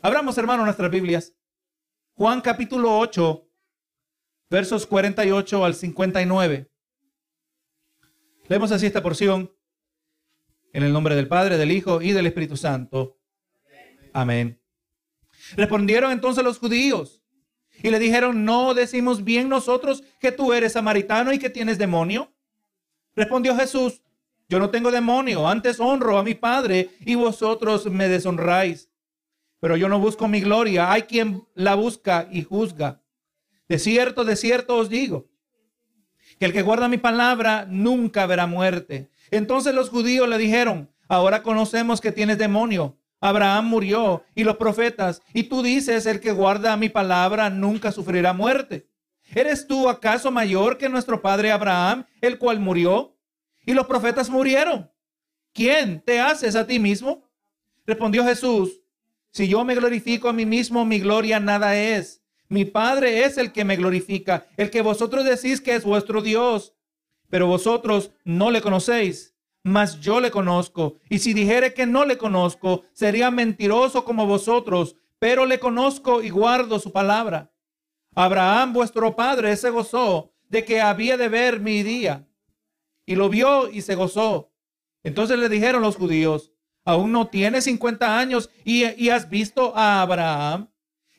Abramos, hermano, nuestras Biblias. Juan capítulo 8, versos 48 al 59. Leemos así esta porción. En el nombre del Padre, del Hijo y del Espíritu Santo. Amén. Respondieron entonces los judíos y le dijeron, ¿no decimos bien nosotros que tú eres samaritano y que tienes demonio? Respondió Jesús, yo no tengo demonio, antes honro a mi Padre y vosotros me deshonráis. Pero yo no busco mi gloria, hay quien la busca y juzga. De cierto, de cierto os digo, que el que guarda mi palabra nunca verá muerte. Entonces los judíos le dijeron, ahora conocemos que tienes demonio. Abraham murió y los profetas, y tú dices, el que guarda mi palabra nunca sufrirá muerte. ¿Eres tú acaso mayor que nuestro padre Abraham, el cual murió? Y los profetas murieron. ¿Quién te haces a ti mismo? Respondió Jesús, si yo me glorifico a mí mismo, mi gloria nada es. Mi Padre es el que me glorifica, el que vosotros decís que es vuestro Dios. Pero vosotros no le conocéis, mas yo le conozco. Y si dijere que no le conozco, sería mentiroso como vosotros, pero le conozco y guardo su palabra. Abraham, vuestro padre, se gozó de que había de ver mi día. Y lo vio y se gozó. Entonces le dijeron los judíos, aún no tienes 50 años y, y has visto a Abraham.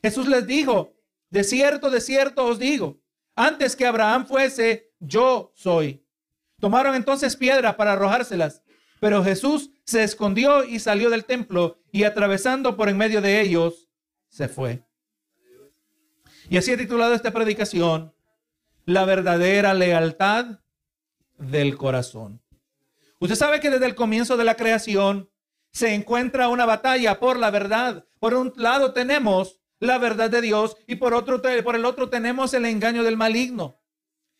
Jesús les dijo, de cierto, de cierto os digo, antes que Abraham fuese, yo soy. Tomaron entonces piedras para arrojárselas, pero Jesús se escondió y salió del templo y atravesando por en medio de ellos, se fue. Y así he titulado esta predicación, La verdadera lealtad del corazón. Usted sabe que desde el comienzo de la creación se encuentra una batalla por la verdad. Por un lado tenemos la verdad de Dios y por otro por el otro tenemos el engaño del maligno.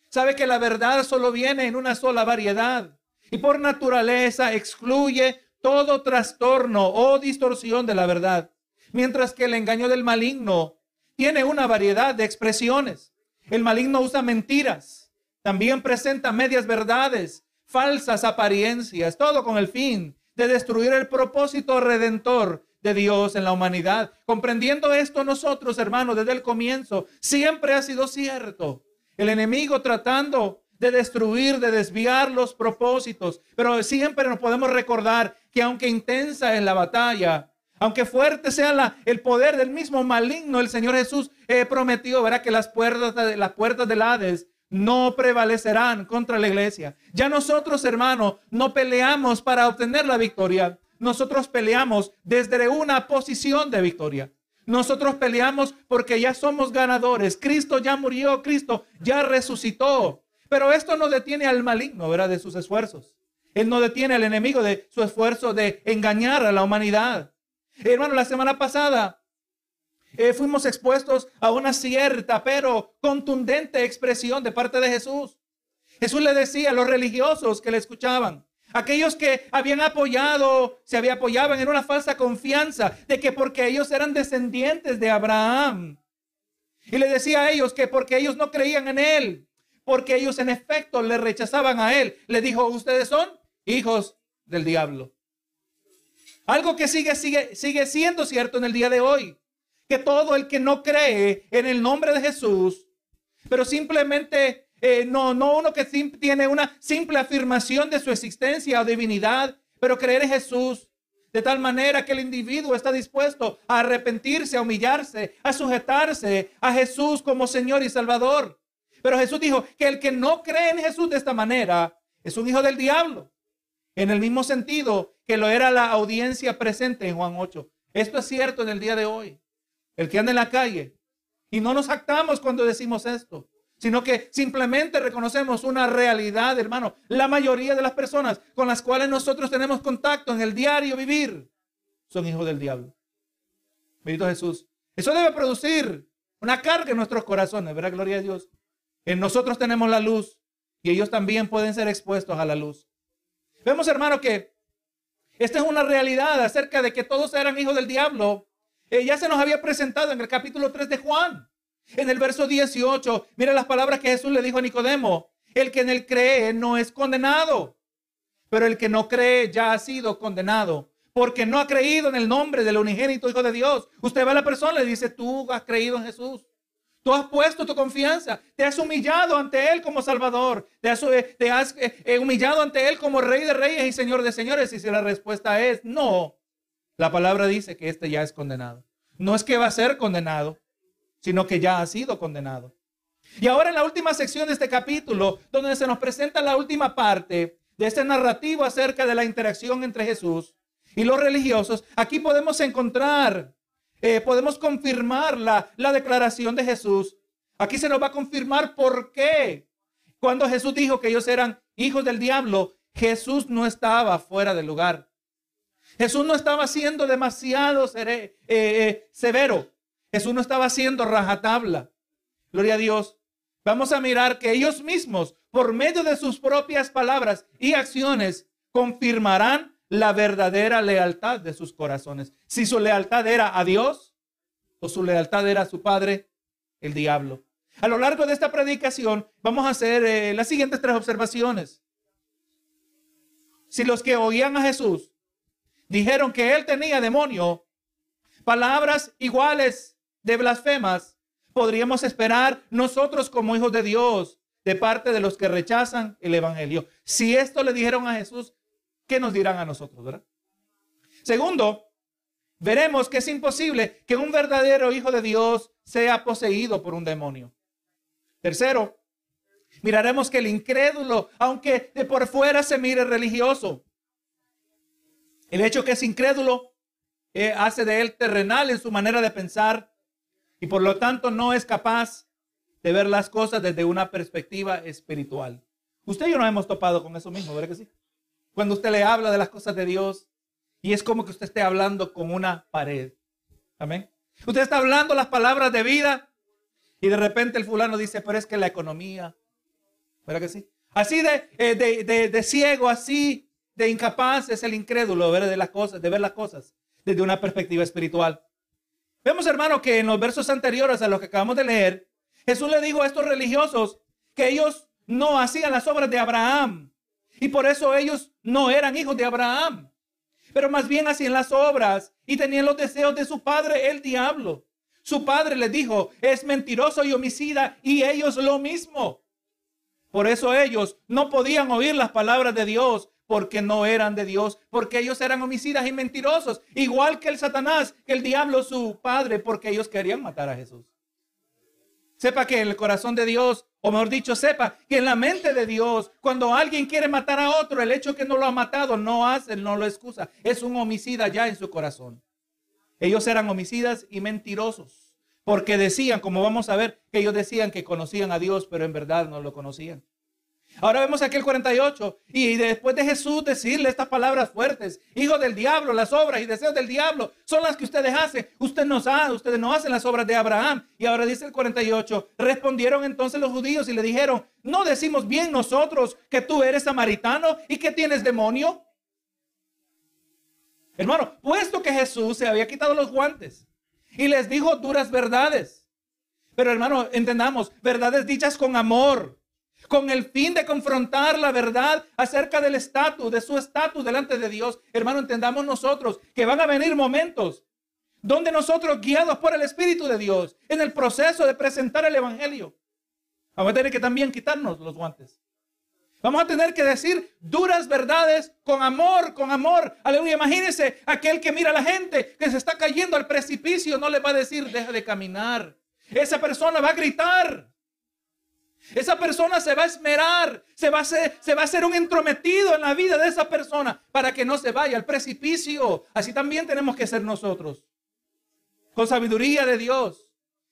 Sabe que la verdad solo viene en una sola variedad y por naturaleza excluye todo trastorno o distorsión de la verdad, mientras que el engaño del maligno tiene una variedad de expresiones. El maligno usa mentiras, también presenta medias verdades, falsas apariencias, todo con el fin de destruir el propósito redentor de Dios en la humanidad. Comprendiendo esto nosotros, hermanos, desde el comienzo, siempre ha sido cierto. El enemigo tratando de destruir, de desviar los propósitos, pero siempre nos podemos recordar que aunque intensa es la batalla, aunque fuerte sea el poder del mismo maligno, el Señor Jesús eh, prometió, verá que las puertas, de, las puertas del Hades no prevalecerán contra la iglesia. Ya nosotros, hermanos, no peleamos para obtener la victoria. Nosotros peleamos desde una posición de victoria. Nosotros peleamos porque ya somos ganadores. Cristo ya murió, Cristo ya resucitó. Pero esto no detiene al maligno, ¿verdad? De sus esfuerzos. Él no detiene al enemigo de su esfuerzo de engañar a la humanidad. Hermano, la semana pasada eh, fuimos expuestos a una cierta pero contundente expresión de parte de Jesús. Jesús le decía a los religiosos que le escuchaban, aquellos que habían apoyado, se había apoyaban en una falsa confianza de que porque ellos eran descendientes de Abraham. Y le decía a ellos que porque ellos no creían en él, porque ellos en efecto le rechazaban a él, le dijo, ustedes son hijos del diablo. Algo que sigue, sigue, sigue siendo cierto en el día de hoy. Que todo el que no cree en el nombre de Jesús, pero simplemente eh, no, no uno que tiene una simple afirmación de su existencia o divinidad, pero creer en Jesús de tal manera que el individuo está dispuesto a arrepentirse, a humillarse, a sujetarse a Jesús como Señor y Salvador. Pero Jesús dijo que el que no cree en Jesús de esta manera es un hijo del diablo. En el mismo sentido que lo era la audiencia presente en Juan 8. Esto es cierto en el día de hoy. El que anda en la calle. Y no nos actamos cuando decimos esto, sino que simplemente reconocemos una realidad, hermano. La mayoría de las personas con las cuales nosotros tenemos contacto en el diario vivir son hijos del diablo. Bendito Jesús. Eso debe producir una carga en nuestros corazones, ¿verdad? Gloria a Dios. En nosotros tenemos la luz y ellos también pueden ser expuestos a la luz. Vemos, hermano, que esta es una realidad acerca de que todos eran hijos del diablo. Eh, ya se nos había presentado en el capítulo 3 de Juan. En el verso 18, mira las palabras que Jesús le dijo a Nicodemo. El que en él cree no es condenado, pero el que no cree ya ha sido condenado porque no ha creído en el nombre del unigénito Hijo de Dios. Usted ve a la persona y le dice, tú has creído en Jesús. Tú has puesto tu confianza, te has humillado ante Él como Salvador, te has, eh, eh, humillado ante Él como Rey de Reyes y Señor de Señores. Y si la respuesta es no, la palabra dice que este ya es condenado. No es que va a ser condenado, sino que ya ha sido condenado. Y ahora en la última sección de este capítulo, donde se nos presenta la última parte de este narrativo acerca de la interacción entre Jesús y los religiosos, aquí podemos encontrar, eh, podemos confirmar la, la declaración de Jesús. Aquí se nos va a confirmar por qué. Cuando Jesús dijo que ellos eran hijos del diablo, Jesús no estaba fuera del lugar. Jesús no estaba siendo demasiado eh, eh, severo. Jesús no estaba haciendo rajatabla. Gloria a Dios. Vamos a mirar que ellos mismos, por medio de sus propias palabras y acciones, confirmarán la verdadera lealtad de sus corazones. Si su lealtad era a Dios o su lealtad era a su padre, el diablo. A lo largo de esta predicación vamos a hacer eh, las siguientes tres observaciones. Si los que oían a Jesús dijeron que él tenía demonio, palabras iguales de blasfemas podríamos esperar nosotros como hijos de Dios de parte de los que rechazan el Evangelio. Si esto le dijeron a Jesús, ¿qué nos dirán a nosotros? ¿verdad? Segundo, veremos que es imposible que un verdadero hijo de Dios sea poseído por un demonio. Tercero, miraremos que el incrédulo, aunque de por fuera se mire religioso, el hecho que es incrédulo eh, hace de él terrenal en su manera de pensar y por lo tanto no es capaz de ver las cosas desde una perspectiva espiritual. Usted y yo nos hemos topado con eso mismo, ¿verdad que sí? Cuando usted le habla de las cosas de Dios y es como que usted esté hablando con una pared. Amén. Usted está hablando las palabras de vida y de repente el fulano dice, pero es que la economía, ¿verdad que sí? Así de, eh, de, de, ciego, así de incapaz es el incrédulo de las cosas, de ver las cosas desde una perspectiva espiritual. Vemos, hermano, que en los versos anteriores a los que acabamos de leer, Jesús le dijo a estos religiosos que ellos no hacían las obras de Abraham. Y por eso ellos no eran hijos de Abraham. Pero más bien hacían las obras y tenían los deseos de su padre, el diablo. Su padre les dijo, es mentiroso y homicida, y ellos lo mismo. Por eso ellos no podían oír las palabras de Dios, porque no eran de Dios, porque ellos eran homicidas y mentirosos, igual que el Satanás, que el diablo su padre, porque ellos querían matar a Jesús. Sepa que en el corazón de Dios, o mejor dicho, sepa que en la mente de Dios, cuando alguien quiere matar a otro, el hecho que no lo ha matado no hace, no lo excusa. Es un homicida ya en su corazón. Ellos eran homicidas y mentirosos, porque decían, como vamos a ver, que ellos decían que conocían a Dios, pero en verdad no lo conocían. Ahora vemos aquí el 48 y después de Jesús decirle estas palabras fuertes, hijo del diablo, las obras y deseos del diablo son las que ustedes hacen. Usted no sabe, ustedes no hacen las obras de Abraham. Y ahora dice el 48, respondieron entonces los judíos y le dijeron, ¿no decimos bien nosotros que tú eres samaritano y que tienes demonio? Hermano, puesto que Jesús se había quitado los guantes y les dijo duras verdades. Pero hermano, entendamos, verdades dichas con amor con el fin de confrontar la verdad acerca del estatus, de su estatus delante de Dios. Hermano, entendamos nosotros que van a venir momentos donde nosotros, guiados por el Espíritu de Dios, en el proceso de presentar el Evangelio, vamos a tener que también quitarnos los guantes. Vamos a tener que decir duras verdades con amor, con amor. Aleluya. Imagínense aquel que mira a la gente que se está cayendo al precipicio, no le va a decir, deja de caminar. Esa persona va a gritar. Esa persona se va a esmerar, se va a, hacer, se va a hacer un entrometido en la vida de esa persona para que no se vaya al precipicio. Así también tenemos que ser nosotros. Con sabiduría de Dios.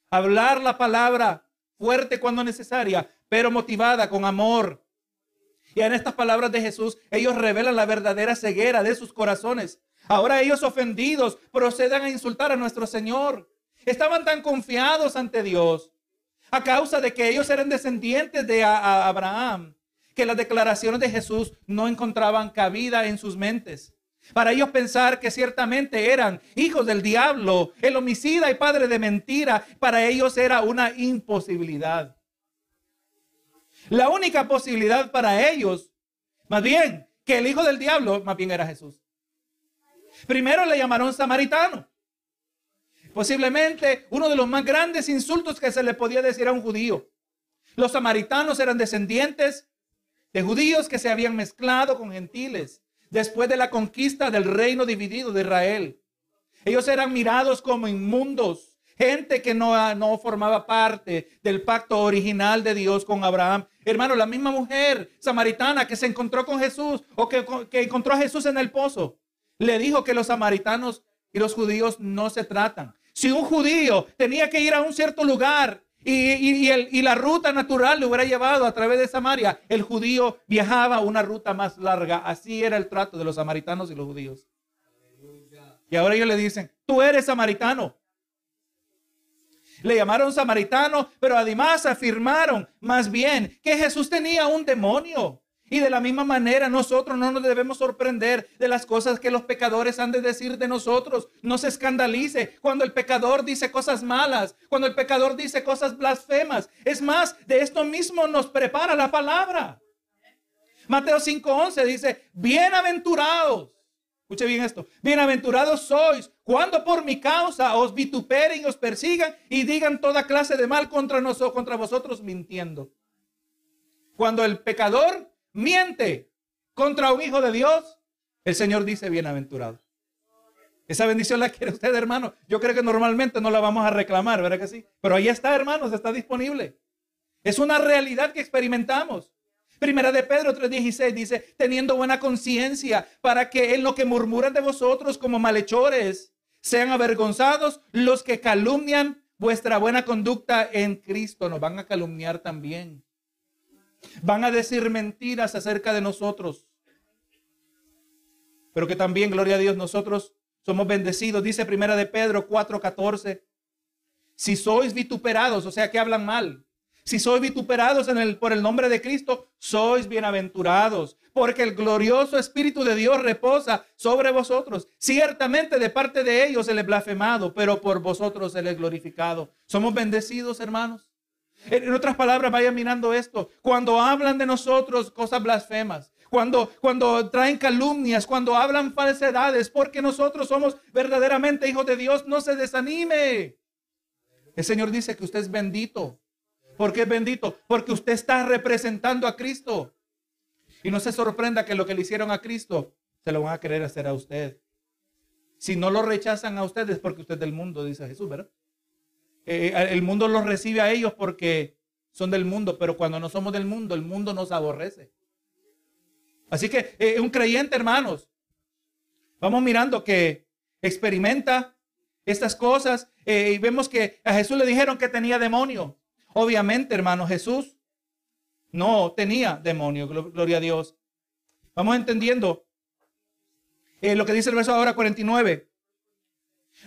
Hablar la palabra fuerte cuando necesaria, pero motivada con amor. Y en estas palabras de Jesús, ellos revelan la verdadera ceguera de sus corazones. Ahora ellos ofendidos procedan a insultar a nuestro Señor. Estaban tan confiados ante Dios a causa de que ellos eran descendientes de Abraham, que las declaraciones de Jesús no encontraban cabida en sus mentes. Para ellos pensar que ciertamente eran hijos del diablo, el homicida y padre de mentira, para ellos era una imposibilidad. La única posibilidad para ellos, más bien, que el hijo del diablo, más bien era Jesús. Primero le llamaron samaritano. Posiblemente uno de los más grandes insultos que se le podía decir a un judío. Los samaritanos eran descendientes de judíos que se habían mezclado con gentiles después de la conquista del reino dividido de Israel. Ellos eran mirados como inmundos, gente que no, no formaba parte del pacto original de Dios con Abraham. Hermano, la misma mujer samaritana que se encontró con Jesús o que, que encontró a Jesús en el pozo, le dijo que los samaritanos y los judíos no se tratan. Si un judío tenía que ir a un cierto lugar y, la ruta natural le hubiera llevado a través de Samaria, el judío viajaba una ruta más larga. Así era el trato de los samaritanos y los judíos. Y ahora ellos le dicen, tú eres samaritano. Le llamaron samaritano, pero además afirmaron más bien que Jesús tenía un demonio. Y de la misma manera nosotros no nos debemos sorprender de las cosas que los pecadores han de decir de nosotros. No se escandalice cuando el pecador dice cosas malas, cuando el pecador dice cosas blasfemas. Es más, de esto mismo nos prepara la palabra. Mateo 5:11 dice, bienaventurados. Escuche bien esto. Bienaventurados sois cuando por mi causa os vituperen y os persigan y digan toda clase de mal contra nosotros, contra vosotros mintiendo. Cuando el pecador miente contra un hijo de Dios, el Señor dice bienaventurado. Esa bendición la quiere usted, hermano. Yo creo que normalmente no la vamos a reclamar, ¿verdad que sí? Pero ahí está, hermanos, está disponible. Es una realidad que experimentamos. Primera de Pedro 3:16 dice, teniendo buena conciencia para que en lo que murmuran de vosotros como malhechores sean avergonzados los que calumnian vuestra buena conducta en Cristo. Nos van a calumniar también. Van a decir mentiras acerca de nosotros. Pero que también, gloria a Dios, nosotros somos bendecidos. Dice primera de Pedro 4:14. Si sois vituperados, o sea que hablan mal. Si sois vituperados en el, por el nombre de Cristo, sois bienaventurados, porque el glorioso Espíritu de Dios reposa sobre vosotros. Ciertamente de parte de ellos el es blasfemado, pero por vosotros el es glorificado. Somos bendecidos, hermanos. En otras palabras, vaya mirando esto. Cuando hablan de nosotros cosas blasfemas, cuando, cuando traen calumnias, cuando hablan falsedades, porque nosotros somos verdaderamente hijos de Dios, no se desanime. El Señor dice que usted es bendito. ¿Por qué es bendito? Porque usted está representando a Cristo. Y no se sorprenda que lo que le hicieron a Cristo se lo van a querer hacer a usted. Si no lo rechazan a ustedes porque usted es del mundo, dice Jesús, ¿verdad? Eh, el mundo los recibe a ellos porque son del mundo, pero cuando no somos del mundo, el mundo nos aborrece. Así que eh, un creyente, hermanos, vamos mirando que experimenta estas cosas eh, y vemos que a Jesús le dijeron que tenía demonio. Obviamente, hermano, Jesús no tenía demonio, gloria a Dios. Vamos entendiendo lo que dice el verso ahora 49.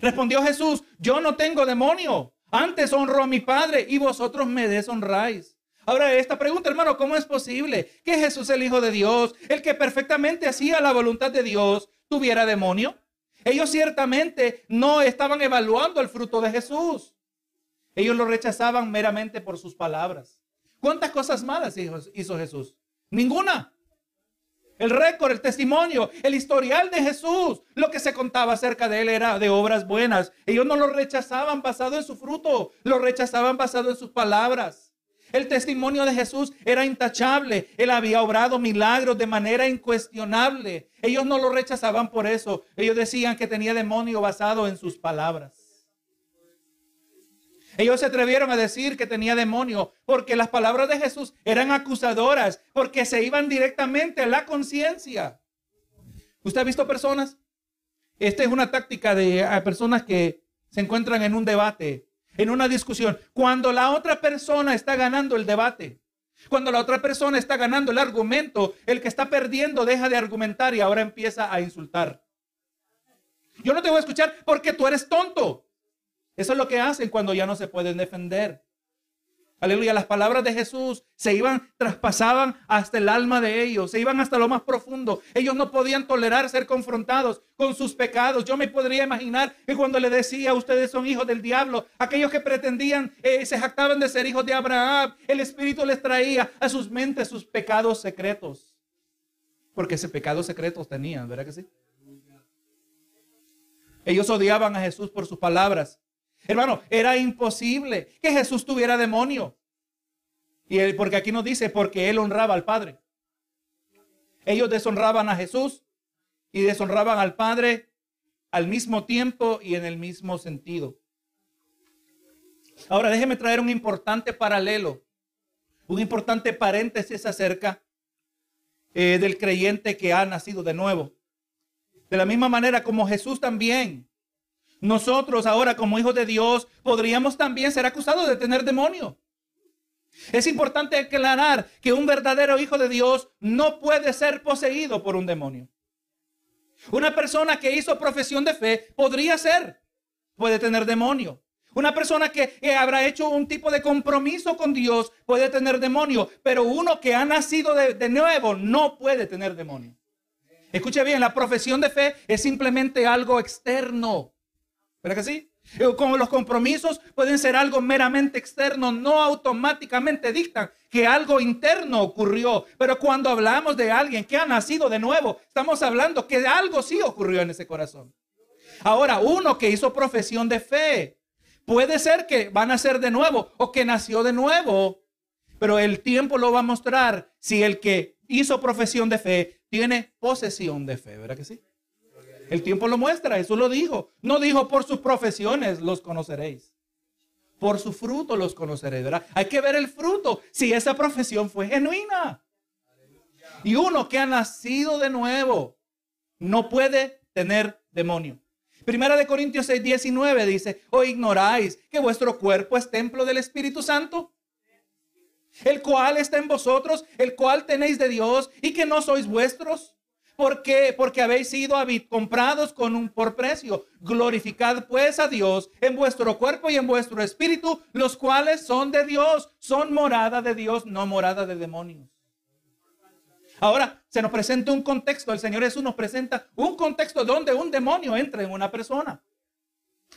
Respondió Jesús, yo no tengo demonio, antes honro a mi Padre y vosotros me deshonráis. Ahora, esta pregunta, hermano, ¿cómo es posible que Jesús, el Hijo de Dios, el que perfectamente hacía la voluntad de Dios, tuviera demonio? Ellos ciertamente no estaban evaluando el fruto de Jesús. Ellos lo rechazaban meramente por sus palabras. ¿Cuántas cosas malas hizo Jesús? Ninguna. El récord, el testimonio, el historial de Jesús, lo que se contaba acerca de él era de obras buenas. Ellos no lo rechazaban basado en su fruto, lo rechazaban basado en sus palabras. El testimonio de Jesús era intachable. Él había obrado milagros de manera incuestionable. Ellos no lo rechazaban por eso. Ellos decían que tenía demonio basado en sus palabras. Ellos se atrevieron a decir que tenía demonio porque las palabras de Jesús eran acusadoras, porque se iban directamente a la conciencia. ¿Usted ha visto personas? Esta es una táctica de personas que se encuentran en un debate, en una discusión. Cuando la otra persona está ganando el debate, cuando la otra persona está ganando el argumento, el que está perdiendo deja de argumentar y ahora empieza a insultar. Yo no te voy a escuchar porque tú eres tonto. Eso es lo que hacen cuando ya no se pueden defender. Aleluya, las palabras de Jesús se iban, traspasaban hasta el alma de ellos, se iban hasta lo más profundo. Ellos no podían tolerar ser confrontados con sus pecados. Yo me podría imaginar que cuando le decía, ustedes son hijos del diablo, aquellos que pretendían, eh, se jactaban de ser hijos de Abraham, el Espíritu les traía a sus mentes sus pecados secretos. Porque ese pecado secretos tenían, ¿verdad que sí? Ellos odiaban a Jesús por sus palabras. Hermano, era imposible que Jesús tuviera demonio. Y porque aquí nos dice, porque él honraba al Padre. Ellos deshonraban a Jesús y deshonraban al Padre al mismo tiempo y en el mismo sentido. Ahora déjeme traer un importante paralelo, un importante paréntesis acerca eh, del creyente que ha nacido de nuevo. De la misma manera como Jesús también, nosotros ahora como hijos de Dios podríamos también ser acusados de tener demonio. Es importante aclarar que un verdadero hijo de Dios no puede ser poseído por un demonio. Una persona que hizo profesión de fe podría ser, puede tener demonio. Una persona que, habrá hecho un tipo de compromiso con Dios puede tener demonio, pero uno que ha nacido de, nuevo no puede tener demonio. Escuche bien, la profesión de fe es simplemente algo externo. ¿Verdad que sí? Eh, como los compromisos pueden ser algo meramente externo, no automáticamente dictan que algo interno ocurrió. Pero cuando hablamos de alguien que ha nacido de nuevo, estamos hablando que algo sí ocurrió en ese corazón. Ahora, uno que hizo profesión de fe, puede ser que van a ser de nuevo o que nació de nuevo, pero el tiempo lo va a mostrar si el que hizo profesión de fe tiene posesión de fe, ¿verdad que sí? El tiempo lo muestra, eso lo dijo. No dijo por sus profesiones los conoceréis. Por su fruto los conoceréis, ¿verdad? Hay que ver el fruto, si esa profesión fue genuina. Y uno que ha nacido de nuevo no puede tener demonio. Primera de Corintios 6, 19 dice, o ignoráis que vuestro cuerpo es templo del Espíritu Santo, el cual está en vosotros, el cual tenéis de Dios y que no sois vuestros ¿Por qué? Porque habéis sido comprados con un por precio. Glorificad pues a Dios en vuestro cuerpo y en vuestro espíritu, los cuales son de Dios, son morada de Dios, no morada de demonios. Ahora se nos presenta un contexto, el Señor Jesús nos presenta un contexto donde un demonio entra en una persona.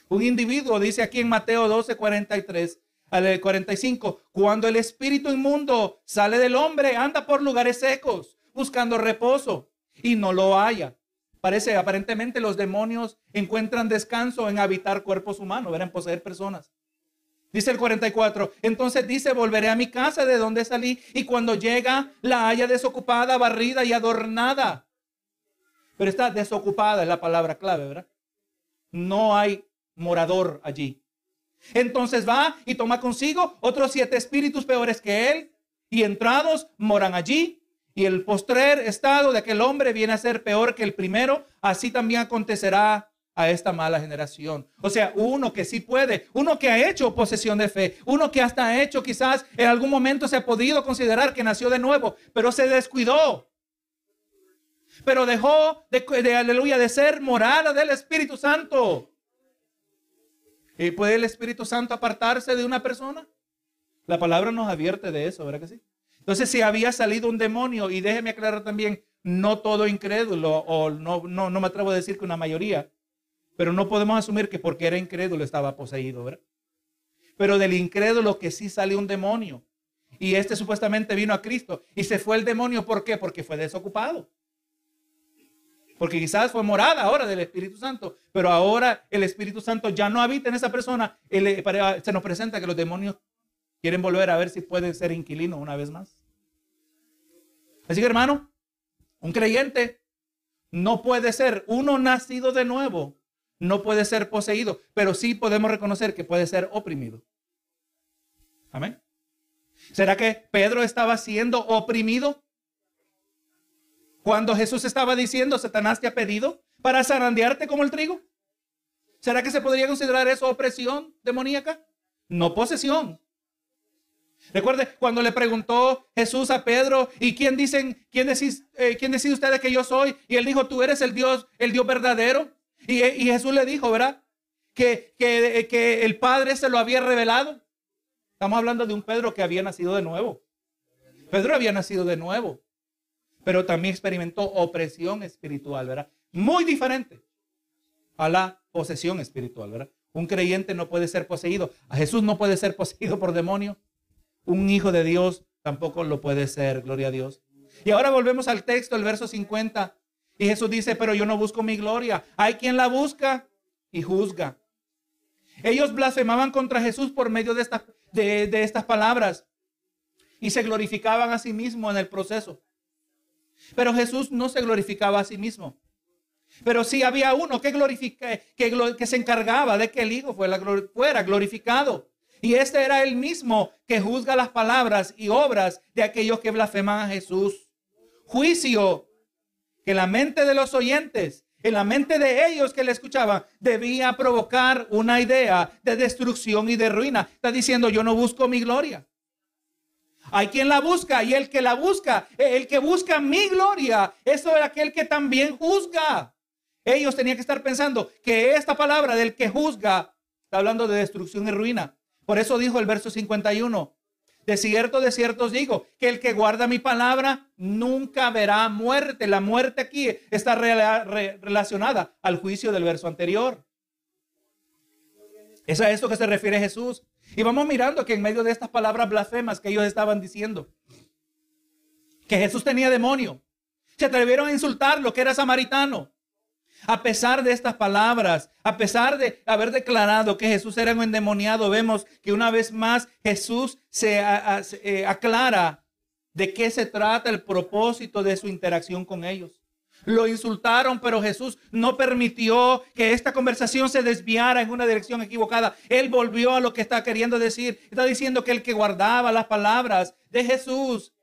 Un individuo, dice aquí en Mateo 12, 43 al 45, cuando el espíritu inmundo sale del hombre, anda por lugares secos, buscando reposo y no lo haya. Parece, aparentemente los demonios encuentran descanso en habitar cuerpos humanos, en poseer personas. Dice el 44, entonces dice, volveré a mi casa de donde salí y cuando llega la haya desocupada, barrida y adornada. Pero está desocupada, es la palabra clave, ¿verdad? No hay morador allí. Entonces va y toma consigo otros siete espíritus peores que él y entrados moran allí y el postrer estado de aquel hombre viene a ser peor que el primero, así también acontecerá a esta mala generación. O sea, uno que sí puede, uno que ha hecho posesión de fe, uno que hasta ha hecho quizás en algún momento se ha podido considerar que nació de nuevo, pero se descuidó. Pero dejó de, aleluya de ser morada del Espíritu Santo. ¿Y puede el Espíritu Santo apartarse de una persona? La palabra nos advierte de eso, ¿verdad que sí? Entonces, si había salido un demonio, y déjeme aclarar también, no todo incrédulo, o no, no, no me atrevo a decir que una mayoría, pero no podemos asumir que porque era incrédulo estaba poseído, ¿verdad? Pero del incrédulo que sí salió un demonio, y este supuestamente vino a Cristo, y se fue el demonio, ¿por qué? Porque fue desocupado. Porque quizás fue morada ahora del Espíritu Santo, pero ahora el Espíritu Santo ya no habita en esa persona. se nos presenta que los demonios quieren volver a ver si pueden ser inquilinos una vez más. Así que hermano, un creyente no puede ser uno nacido de nuevo, no puede ser poseído, pero sí podemos reconocer que puede ser oprimido. Amén. ¿Será que Pedro estaba siendo oprimido? Cuando Jesús estaba diciendo, Satanás te ha pedido para zarandearte como el trigo. ¿Será que se podría considerar eso opresión demoníaca? No posesión. Recuerde cuando le preguntó Jesús a Pedro, ¿y quién dicen, quién decís, eh, quién decide ustedes que yo soy? Y él dijo, tú eres el Dios, el Dios verdadero. Y, y Jesús le dijo, ¿verdad? Que, que, que el Padre se lo había revelado. Estamos hablando de un Pedro que había nacido de nuevo. Pedro había nacido de nuevo, pero también experimentó opresión espiritual, ¿verdad? Muy diferente a la posesión espiritual, ¿verdad? Un creyente no puede ser poseído. A Jesús no puede ser poseído por demonios un hijo de Dios tampoco lo puede ser, gloria a Dios. Y ahora volvemos al texto, el verso 50. Y Jesús dice, pero yo no busco mi gloria. Hay quien la busca. y juzga. Ellos blasfemaban contra Jesús por medio de, estas de, estas palabras y se glorificaban a sí mismos en el proceso. Pero Jesús no se glorificaba a sí mismo. Pero sí había uno que, que, se encargaba de que el Hijo fuera glorificado. Y este era el mismo que juzga las palabras y obras de aquellos que blasfeman a Jesús. Juicio que la mente de los oyentes, en la mente de ellos que le escuchaban, debía provocar una idea de destrucción y de ruina. Está diciendo, yo no busco mi gloria. Hay quien la busca y el que la busca, el que busca mi gloria, eso es aquel que también juzga. Ellos tenían que estar pensando que esta palabra del que juzga está hablando de destrucción y ruina. Por eso dijo el verso 51. De cierto, de cierto os digo, que el que guarda mi palabra nunca verá muerte. La muerte aquí está relacionada al juicio del verso anterior. Es a esto que se refiere Jesús. Y vamos mirando que en medio de estas palabras blasfemas que ellos estaban diciendo, que Jesús tenía demonio, se atrevieron a insultar lo que era samaritano. A pesar de estas palabras, a pesar de haber declarado que Jesús era un endemoniado, vemos que una vez más Jesús se eh, aclara de qué se trata el propósito de su interacción con ellos. Lo insultaron, pero Jesús no permitió que esta conversación se desviara en una dirección equivocada. Él volvió a lo que está queriendo decir. Está diciendo que el que guardaba las palabras de Jesús,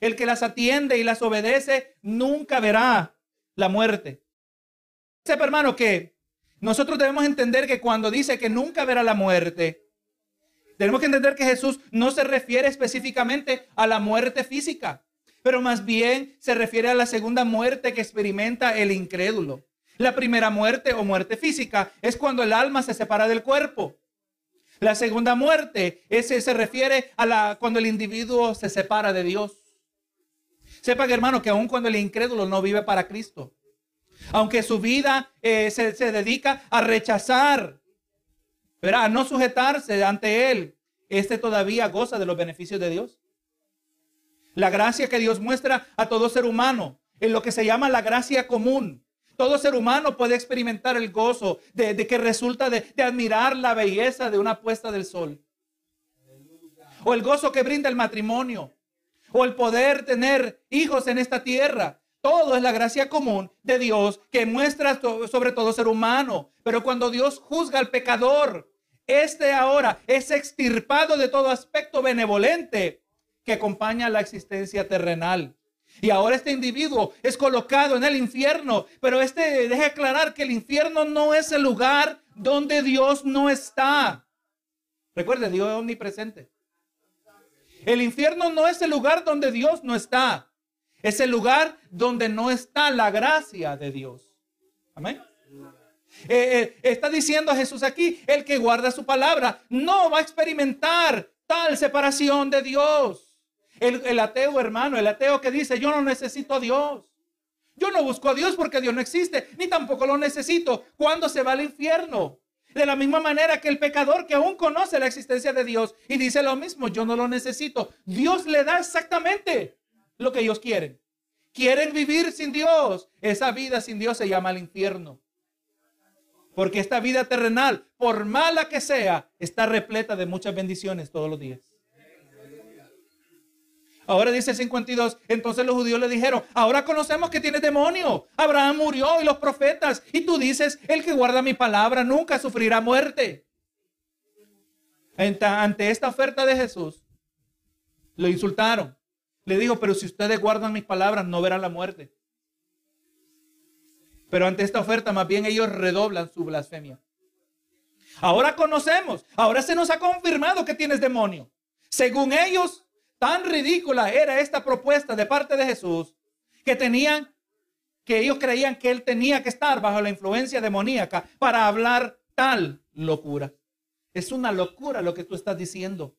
el que las atiende y las obedece, nunca verá la muerte. Sepa, hermano, que nosotros debemos entender que cuando dice que nunca verá la muerte, tenemos que entender que Jesús no se refiere específicamente a la muerte física pero más bien se refiere a la segunda muerte que experimenta el incrédulo. La primera muerte o muerte física es cuando el alma se separa del cuerpo. La segunda muerte ese se refiere a la cuando el individuo se separa de Dios. Sepa hermano que aun cuando el incrédulo no vive para Cristo, aunque su vida eh, se, se, dedica a rechazar, a no sujetarse ante Él, este todavía goza de los beneficios de Dios. La gracia que Dios muestra a todo ser humano, en lo que se llama la gracia común. Todo ser humano puede experimentar el gozo de, que resulta de, admirar la belleza de una puesta del sol. O el gozo que brinda el matrimonio. O el poder tener hijos en esta tierra. Todo es la gracia común de Dios que muestra sobre todo ser humano. Pero cuando Dios juzga al pecador, este ahora es extirpado de todo aspecto benevolente que acompaña la existencia terrenal. Y ahora este individuo es colocado en el infierno, pero este deja aclarar que el infierno no es el lugar donde Dios no está. Recuerde, Dios es omnipresente. El infierno no es el lugar donde Dios no está. Es el lugar donde no está la gracia de Dios. Amén. Eh, eh, está diciendo Jesús aquí, el que guarda su palabra no va a experimentar tal separación de Dios. El, ateo, hermano, el ateo que dice, yo no necesito a Dios. Yo no busco a Dios porque Dios no existe, ni tampoco lo necesito. cuando se va al infierno? De la misma manera que el pecador que aún conoce la existencia de Dios y dice lo mismo, yo no lo necesito. Dios le da exactamente lo que ellos quieren. Quieren vivir sin Dios. Esa vida sin Dios se llama el infierno. Porque esta vida terrenal, por mala que sea, está repleta de muchas bendiciones todos los días. Ahora dice el 52, entonces los judíos le dijeron, ahora conocemos que tiene demonio. Abraham murió y los profetas. Y tú dices, el que guarda mi palabra nunca sufrirá muerte. Ante esta oferta de Jesús, lo insultaron. Le dijo, pero si ustedes guardan mis palabras, no verán la muerte. Pero ante esta oferta, más bien ellos redoblan su blasfemia. Ahora conocemos, ahora se nos ha confirmado que tienes demonio. Según ellos, Tan ridícula era esta propuesta de parte de Jesús que tenían, que ellos creían que él tenía que estar bajo la influencia demoníaca para hablar tal locura. Es una locura lo que tú estás diciendo.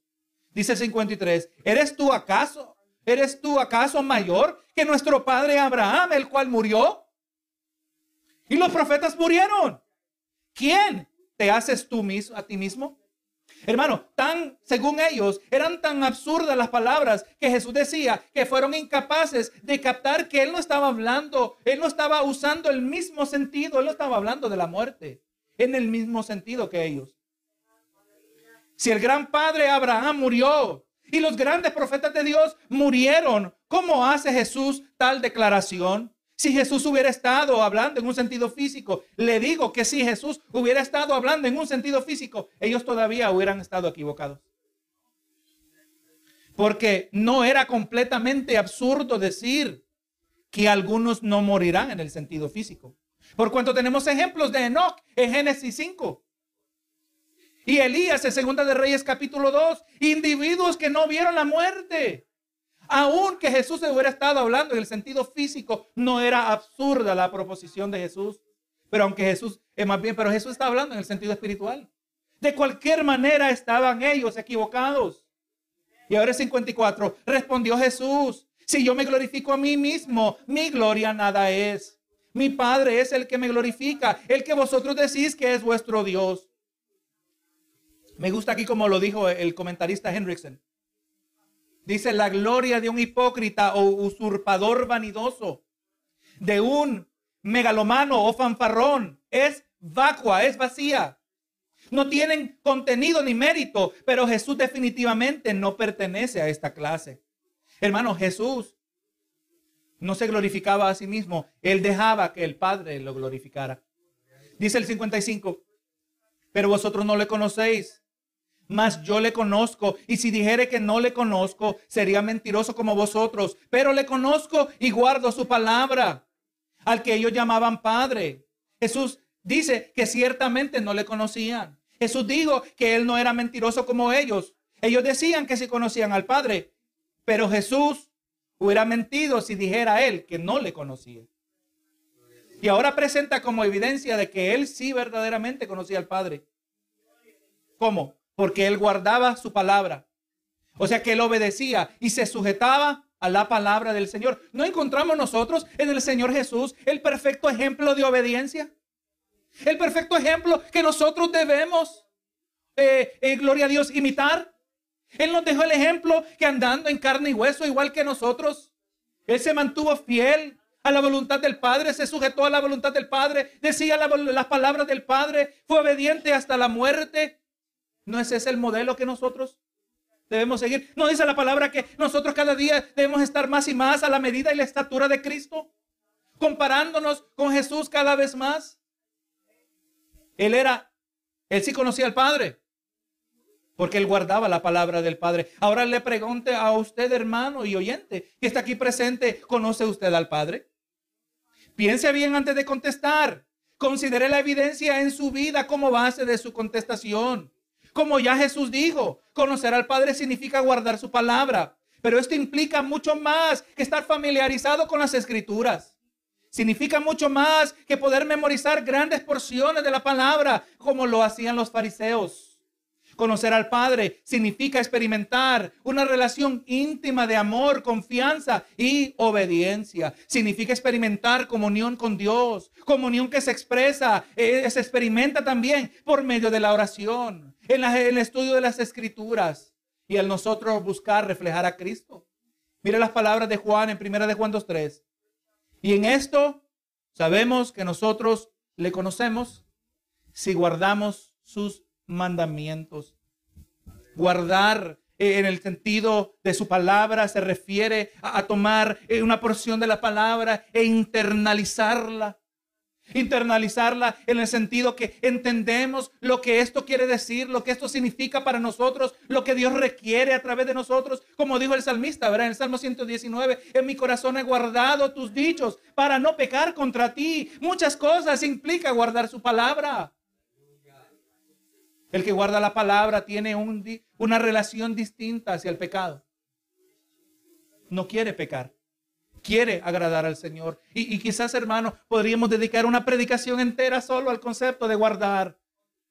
Dice el 53, ¿eres tú acaso? ¿Eres tú acaso mayor que nuestro padre Abraham, el cual murió? Y los profetas murieron. ¿Quién te haces tú mismo a ti mismo? Hermano, tan, según ellos, eran tan absurdas las palabras que Jesús decía que fueron incapaces de captar que Él no estaba hablando, Él no estaba usando el mismo sentido, Él no estaba hablando de la muerte. en el mismo sentido que ellos. Si el gran padre Abraham murió y los grandes profetas de Dios murieron, ¿cómo hace Jesús tal declaración? Si Jesús hubiera estado hablando en un sentido físico, le digo que si Jesús hubiera estado hablando en un sentido físico, ellos todavía hubieran estado equivocados. Porque no era completamente absurdo decir que algunos no morirán en el sentido físico. Por cuanto tenemos ejemplos de Enoch en Génesis 5. Y Elías en Segunda de Reyes capítulo 2. Individuos que no vieron la muerte. Aunque Jesús se hubiera estado hablando en el sentido físico, no era absurda la proposición de Jesús. Pero aunque Jesús, es más bien, pero Jesús está hablando en el sentido espiritual. De cualquier manera estaban ellos equivocados. Y ahora 54, respondió Jesús, si yo me glorifico a mí mismo, mi gloria nada es. Mi Padre es el que me glorifica, el que vosotros decís que es vuestro Dios. Me gusta aquí como lo dijo el comentarista Hendrickson. Dice la gloria de un hipócrita o usurpador vanidoso, de un megalomano o fanfarrón, es vacua, es vacía. No tienen contenido ni mérito, pero Jesús definitivamente no pertenece a esta clase. Hermano, Jesús no se glorificaba a sí mismo, él dejaba que el Padre lo glorificara. Dice el 55, pero vosotros no le conocéis mas yo le conozco. Y si dijere que no le conozco, sería mentiroso como vosotros. Pero le conozco y guardo su palabra, al que ellos llamaban Padre. Jesús dice que ciertamente no le conocían. Jesús dijo que él no era mentiroso como ellos. Ellos decían que sí conocían al Padre, pero Jesús hubiera mentido si dijera él que no le conocía. Y ahora presenta como evidencia de que él sí verdaderamente conocía al Padre. ¿Cómo? Porque él guardaba su palabra. O sea que él obedecía y se sujetaba a la palabra del Señor. ¿No encontramos nosotros en el Señor Jesús el perfecto ejemplo de obediencia? El perfecto ejemplo que nosotros debemos, eh, eh, gloria a Dios, imitar. Él nos dejó el ejemplo que andando en carne y hueso, igual que nosotros, Él se mantuvo fiel a la voluntad del Padre, se sujetó a la voluntad del Padre, decía las palabras del Padre, fue obediente hasta la muerte ¿No es ese el modelo que nosotros debemos seguir? ¿No dice la palabra que nosotros cada día debemos estar más y más a la medida y la estatura de Cristo? Comparándonos con Jesús cada vez más. Él era, él sí conocía al Padre, porque él guardaba la palabra del Padre. Ahora le pregunte a usted, hermano y oyente, que está aquí presente, ¿conoce usted al Padre? Piense bien antes de contestar. Considere la evidencia en su vida como base de su contestación. Como ya Jesús dijo, conocer al Padre significa guardar su palabra. Pero esto implica mucho más que estar familiarizado con las escrituras. Significa mucho más que poder memorizar grandes porciones de la palabra como lo hacían los fariseos. Conocer al Padre significa experimentar una relación íntima de amor, confianza y obediencia. Significa experimentar comunión con Dios, comunión que se expresa, eh, se experimenta también por medio de la oración, en, el estudio de las escrituras y al nosotros buscar reflejar a Cristo. Mire las palabras de Juan en primera de Juan 2.3. Y en esto sabemos que nosotros le conocemos si guardamos sus mandamientos. Guardar eh, en el sentido de su palabra se refiere a, tomar eh, una porción de la palabra e internalizarla. Internalizarla en el sentido que entendemos lo que esto quiere decir, lo que esto significa para nosotros, lo que Dios requiere a través de nosotros. Como dijo el salmista, ¿verdad? En el Salmo 119, en mi corazón he guardado tus dichos para no pecar contra ti. Muchas cosas implica guardar su palabra. El que guarda la palabra tiene una relación distinta hacia el pecado. No quiere pecar. Quiere agradar al Señor. Y, quizás, hermano, podríamos dedicar una predicación entera solo al concepto de guardar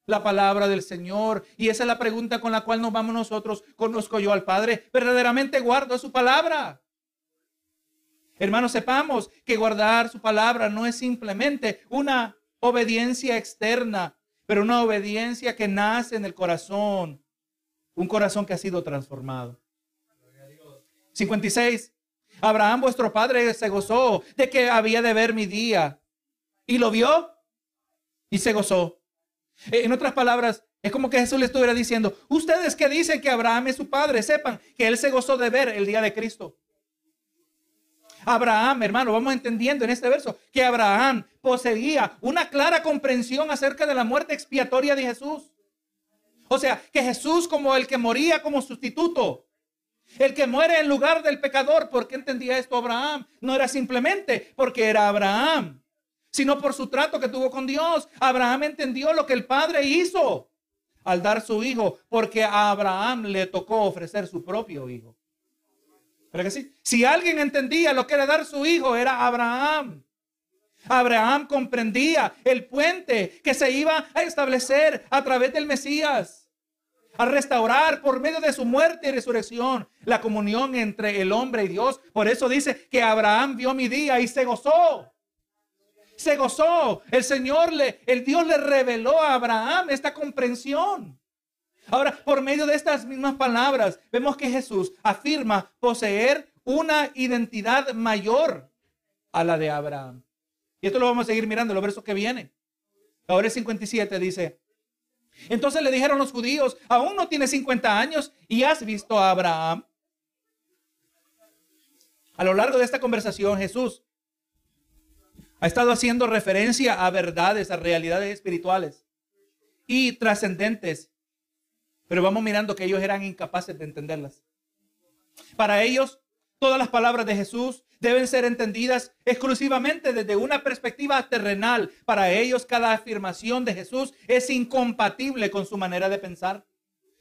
la palabra del Señor. Y esa es la pregunta con la cual nos vamos nosotros. ¿Conozco yo al Padre? ¿Verdaderamente guardo su palabra? Hermanos, sepamos que guardar su palabra no es simplemente una obediencia externa pero una obediencia que nace en el corazón, un corazón que ha sido transformado. 56. Abraham, vuestro padre, se gozó de que había de ver mi día. Y lo vio y se gozó. En otras palabras, es como que Jesús le estuviera diciendo, ustedes que dicen que Abraham es su padre, sepan que él se gozó de ver el día de Cristo. Abraham, hermano, vamos entendiendo en este verso que Abraham poseía una clara comprensión acerca de la muerte expiatoria de Jesús. O sea, que Jesús como el que moría como sustituto, el que muere en lugar del pecador, ¿por qué entendía esto Abraham? No era simplemente porque era Abraham, sino por su trato que tuvo con Dios. Abraham entendió lo que el Padre hizo al dar su hijo, porque a Abraham le tocó ofrecer su propio hijo. ¿Pero que sí? Si alguien entendía lo que era dar su hijo, era Abraham. Abraham comprendía el puente que se iba a establecer a través del Mesías, a restaurar por medio de su muerte y resurrección la comunión entre el hombre y Dios. Por eso dice que Abraham vio mi día y se gozó. Se gozó. El Señor le, el Dios le reveló a Abraham esta comprensión. Ahora, por medio de estas mismas palabras, vemos que Jesús afirma poseer una identidad mayor a la de Abraham. Y esto lo vamos a seguir mirando los versos que vienen. Ahora el 57 dice, entonces le dijeron los judíos, aún no tienes 50 años y has visto a Abraham. A lo largo de esta conversación, Jesús ha estado haciendo referencia a verdades, a realidades espirituales y trascendentes pero vamos mirando que ellos eran incapaces de entenderlas. Para ellos, todas las palabras de Jesús deben ser entendidas exclusivamente desde una perspectiva terrenal. Para ellos, cada afirmación de Jesús es incompatible con su manera de pensar.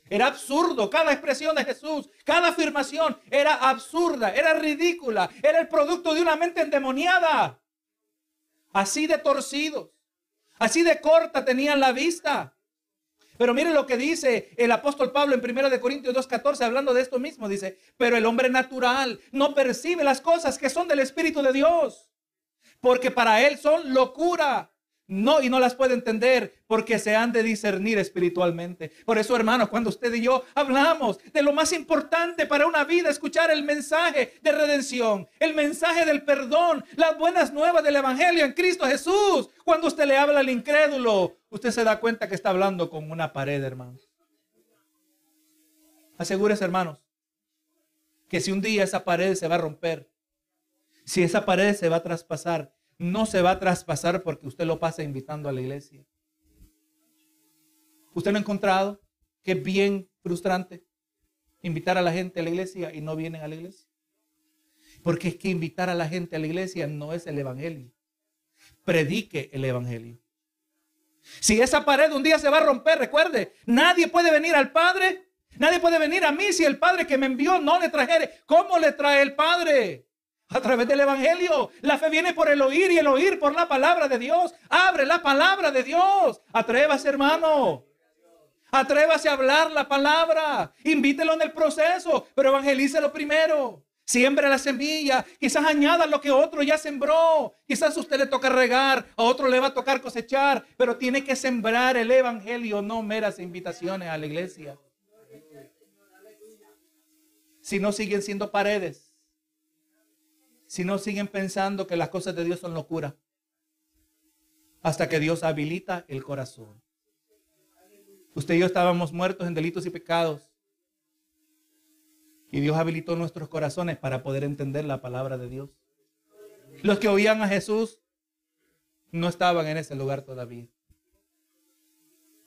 Era absurdo, cada expresión de Jesús, cada afirmación era absurda, era ridícula, era el producto de una mente endemoniada. Así de torcidos, así de corta tenían la vista. Pero mire lo que dice el apóstol Pablo en 1 de Corintios 2:14 hablando de esto mismo, dice, "Pero el hombre natural no percibe las cosas que son del espíritu de Dios, porque para él son locura no, y no las puede entender porque se han de discernir espiritualmente. Por eso, hermanos, cuando usted y yo hablamos de lo más importante para una vida, escuchar el mensaje de redención, el mensaje del perdón, las buenas nuevas del Evangelio en Cristo Jesús. Cuando usted le habla al incrédulo, usted se da cuenta que está hablando con una pared, hermanos. Asegúrese, hermanos, que si un día esa pared se va a romper, si esa pared se va a traspasar, no se va a traspasar porque usted lo pasa invitando a la iglesia. ¿Usted no ha encontrado que bien frustrante invitar a la gente a la iglesia y no vienen a la iglesia? Porque es que invitar a la gente a la iglesia no es el evangelio. Predique el evangelio. Si esa pared un día se va a romper, recuerde, nadie puede venir al Padre, nadie puede venir a mí si el Padre que me envió no le trajere. ¿Cómo le trae el Padre? A través del Evangelio. La fe viene por el oír y el oír por la palabra de Dios. Abre la palabra de Dios. Atrévase, hermano. Atrévase a hablar la palabra. Invítelo en el proceso, pero evangelícelo primero. Siembre la semilla. Quizás añada lo que otro ya sembró. Quizás a usted le toca regar, a otro le va a tocar cosechar, pero tiene que sembrar el evangelio, no meras invitaciones a la iglesia. Si no siguen siendo paredes si no siguen pensando que las cosas de Dios son locura. Hasta que Dios habilita el corazón. Usted y yo estábamos muertos en delitos y pecados. Y Dios habilitó nuestros corazones para poder entender la palabra de Dios. Los que oían a Jesús no estaban en ese lugar todavía.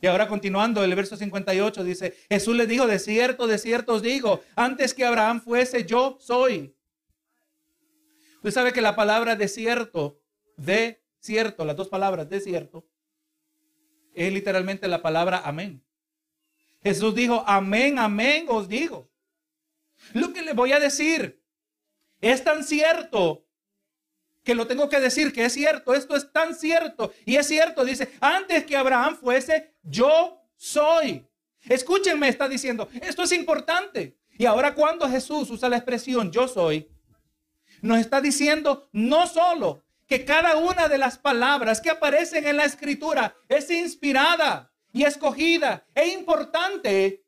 Y ahora continuando, el verso 58 dice, Jesús le dijo, de cierto, de cierto os digo, antes que Abraham fuese, yo soy. Usted sabe que la palabra desierto, de cierto, las dos palabras desierto, es literalmente la palabra amén. Jesús dijo, amén, amén, os digo. Lo que le voy a decir es tan cierto que lo tengo que decir que es cierto. Esto es tan cierto. Y es cierto, dice, antes que Abraham fuese, yo soy. Escúchenme, está diciendo, esto es importante. Y ahora cuando Jesús usa la expresión yo soy, nos está diciendo no solo que cada una de las palabras que aparecen en la escritura es inspirada y escogida e importante,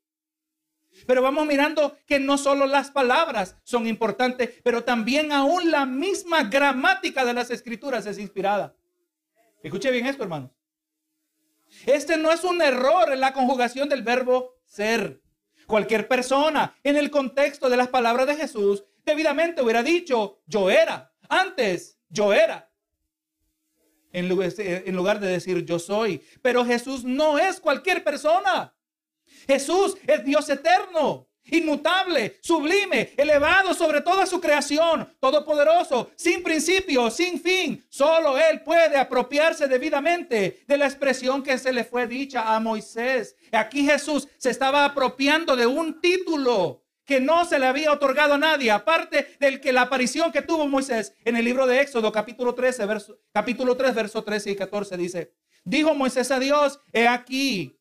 pero vamos mirando que no solo las palabras son importantes, pero también aún la misma gramática de las escrituras es inspirada. Escuche bien esto, hermanos. Este no es un error en la conjugación del verbo ser. Cualquier persona en el contexto de las palabras de Jesús debidamente hubiera dicho, yo era. Antes, yo era. En lugar de decir, yo soy. Pero Jesús no es cualquier persona. Jesús es Dios eterno inmutable, sublime, elevado sobre toda su creación, todopoderoso, sin principio, sin fin. Solo Él puede apropiarse debidamente de la expresión que se le fue dicha a Moisés. Aquí Jesús se estaba apropiando de un título que no se le había otorgado a nadie, aparte del que la aparición que tuvo Moisés en el libro de Éxodo, capítulo 13, verso, capítulo 3, verso 13 y 14 dice, dijo Moisés a Dios, he aquí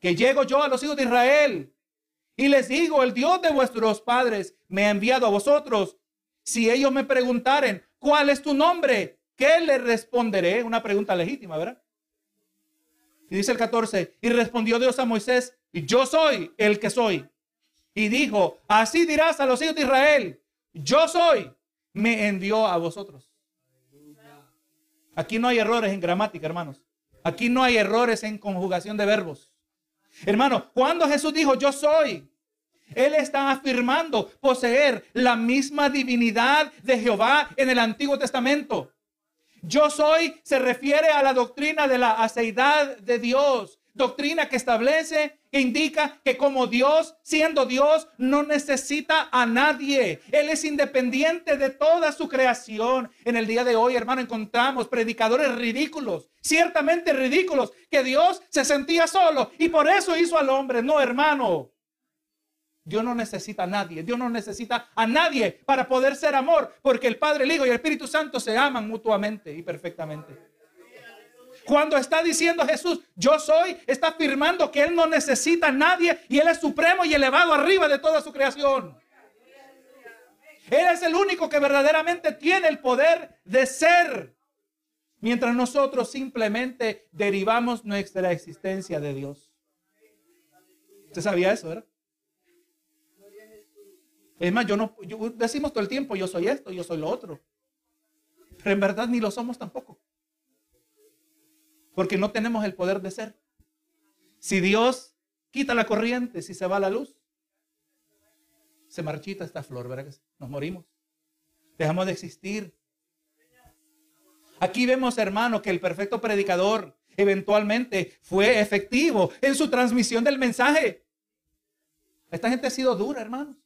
que llego yo a los hijos de Israel y les digo, el Dios de vuestros padres me ha enviado a vosotros. Si ellos me preguntaren, ¿cuál es tu nombre? ¿Qué le responderé? Una pregunta legítima, ¿verdad? Y dice el 14, y respondió Dios a Moisés, yo soy el que soy. Y dijo, así dirás a los hijos de Israel, yo soy, me envió a vosotros. Aquí no hay errores en gramática, hermanos. Aquí no hay errores en conjugación de verbos. Hermano, cuando Jesús dijo, yo soy, él está afirmando poseer la misma divinidad de Jehová en el Antiguo Testamento. Yo soy se refiere a la doctrina de la aceidad de Dios, doctrina que establece e indica que como Dios, siendo Dios, no necesita a nadie. Él es independiente de toda su creación. En el día de hoy, hermano, encontramos predicadores ridículos, ciertamente ridículos, que Dios se sentía solo y por eso hizo al hombre. No, hermano. Dios no necesita a nadie. Dios no necesita a nadie para poder ser amor, porque el Padre, el Hijo y el Espíritu Santo se aman mutuamente y perfectamente. Cuando está diciendo Jesús, yo soy, está afirmando que Él no necesita a nadie y Él es supremo y elevado arriba de toda su creación. Él es el único que verdaderamente tiene el poder de ser. Mientras nosotros simplemente derivamos nuestra existencia de Dios. ¿Usted sabía eso, verdad? Es más, yo no, decimos todo el tiempo, yo soy esto, yo soy lo otro. Pero en verdad ni lo somos tampoco. Porque no tenemos el poder de ser. Si Dios quita la corriente, si se va la luz, se marchita esta flor, ¿verdad? Nos morimos. Dejamos de existir. Aquí vemos, hermano, que el perfecto predicador eventualmente fue efectivo en su transmisión del mensaje. Esta gente ha sido dura, hermanos.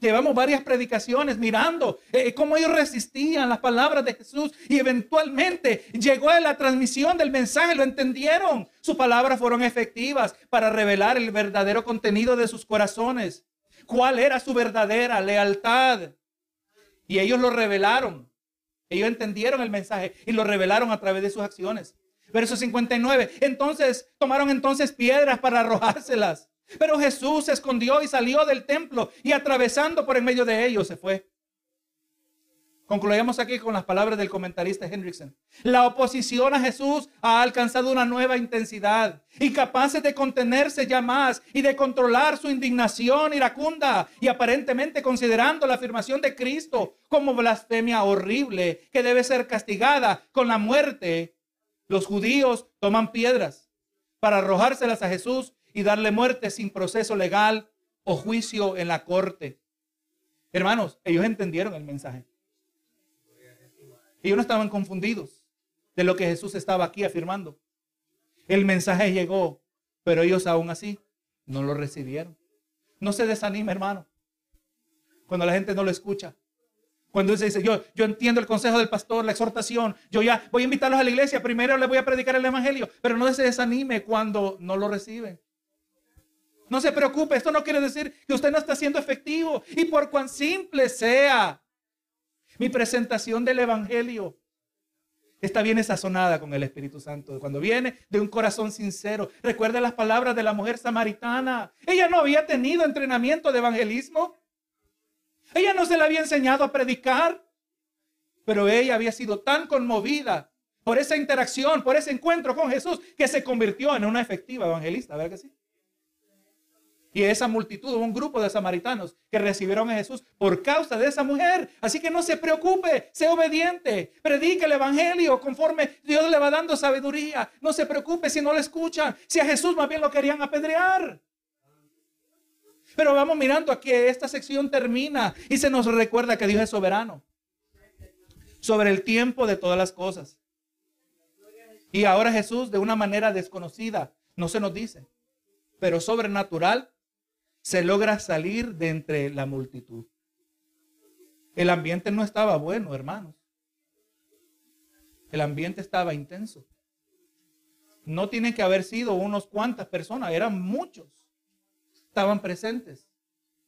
Llevamos varias predicaciones mirando eh, cómo ellos resistían las palabras de Jesús y eventualmente llegó a la transmisión del mensaje, lo entendieron. Sus palabras fueron efectivas para revelar el verdadero contenido de sus corazones. ¿Cuál era su verdadera lealtad? Y ellos lo revelaron. Ellos entendieron el mensaje y lo revelaron a través de sus acciones. Verso 59. Entonces tomaron entonces piedras para arrojárselas. Pero Jesús se escondió y salió del templo y atravesando por en medio de ellos se fue. Concluyamos aquí con las palabras del comentarista Hendrickson. La oposición a Jesús ha alcanzado una nueva intensidad, incapaces de contenerse ya más y de controlar su indignación iracunda y aparentemente considerando la afirmación de Cristo como blasfemia horrible que debe ser castigada con la muerte. Los judíos toman piedras para arrojárselas a Jesús y darle muerte sin proceso legal o juicio en la corte. Hermanos, ellos entendieron el mensaje. Ellos no estaban confundidos de lo que Jesús estaba aquí afirmando. El mensaje llegó, pero ellos aún así no lo recibieron. No se desanime, hermano, cuando la gente no lo escucha. Cuando se dice, yo, yo entiendo el consejo del pastor, la exhortación, yo ya voy a invitarlos a la iglesia, primero les voy a predicar el evangelio, pero no se desanime cuando no lo reciben. No se preocupe, esto no quiere decir que usted no está siendo efectivo. Y por cuán simple sea mi presentación del Evangelio, está bien sazonada con el Espíritu Santo. Cuando viene de un corazón sincero. Recuerda las palabras de la mujer samaritana. Ella no había tenido entrenamiento de evangelismo. Ella no se le había enseñado a predicar. Pero ella había sido tan conmovida por esa interacción, por ese encuentro con Jesús, que se convirtió en una efectiva evangelista. ¿Verdad que sí? Y esa multitud, un grupo de samaritanos que recibieron a Jesús por causa de esa mujer. Así que no se preocupe, sea obediente, predique el evangelio conforme Dios le va dando sabiduría. No se preocupe si no le escuchan, si a Jesús más bien lo querían apedrear. Pero vamos mirando a que esta sección termina y se nos recuerda que Dios es soberano sobre el tiempo de todas las cosas. Y ahora Jesús, de una manera desconocida, no se nos dice, pero sobrenatural, se logra salir de entre la multitud. El ambiente no estaba bueno, hermanos. El ambiente estaba intenso. No tienen que haber sido unos cuantas personas, eran muchos. Estaban presentes,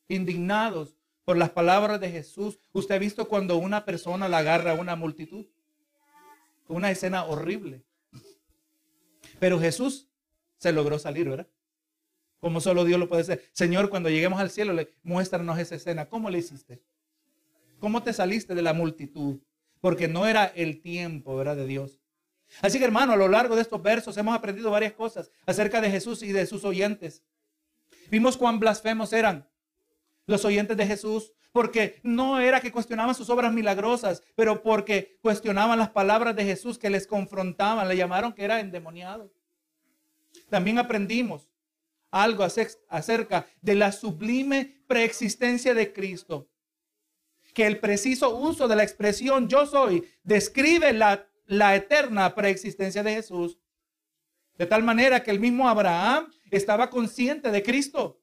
indignados por las palabras de Jesús. Usted ha visto cuando una persona la agarra a una multitud. Una escena horrible. Pero Jesús se logró salir, ¿verdad? Como solo Dios lo puede hacer. Señor, cuando lleguemos al cielo, muéstranos esa escena. ¿Cómo le hiciste? ¿Cómo te saliste de la multitud? Porque no era el tiempo, ¿verdad? De Dios. Así que hermano, a lo largo de estos versos hemos aprendido varias cosas acerca de Jesús y de sus oyentes. Vimos cuán blasfemos eran los oyentes de Jesús, porque no era que cuestionaban sus obras milagrosas, pero porque cuestionaban las palabras de Jesús que les confrontaban, le llamaron que era endemoniado. También aprendimos algo acerca de la sublime preexistencia de Cristo. Que el preciso uso de la expresión yo soy describe la, eterna preexistencia de Jesús. De tal manera que el mismo Abraham estaba consciente de Cristo.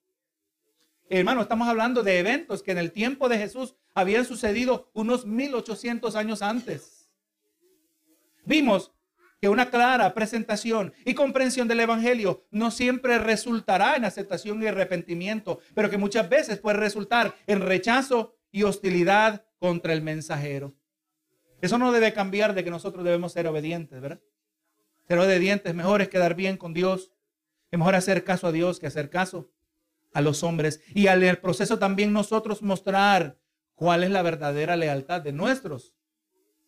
Hermano, estamos hablando de eventos que en el tiempo de Jesús habían sucedido unos 1800 años antes. Vimos que una clara presentación y comprensión del Evangelio no siempre resultará en aceptación y arrepentimiento, pero que muchas veces puede resultar en rechazo y hostilidad contra el mensajero. Eso no debe cambiar de que nosotros debemos ser obedientes, ¿verdad? Ser obedientes, mejor es quedar bien con Dios, es mejor hacer caso a Dios que hacer caso a los hombres y al proceso también nosotros mostrar cuál es la verdadera lealtad de nuestros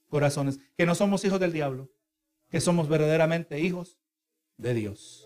corazones, que no somos hijos del diablo, que somos verdaderamente hijos de Dios.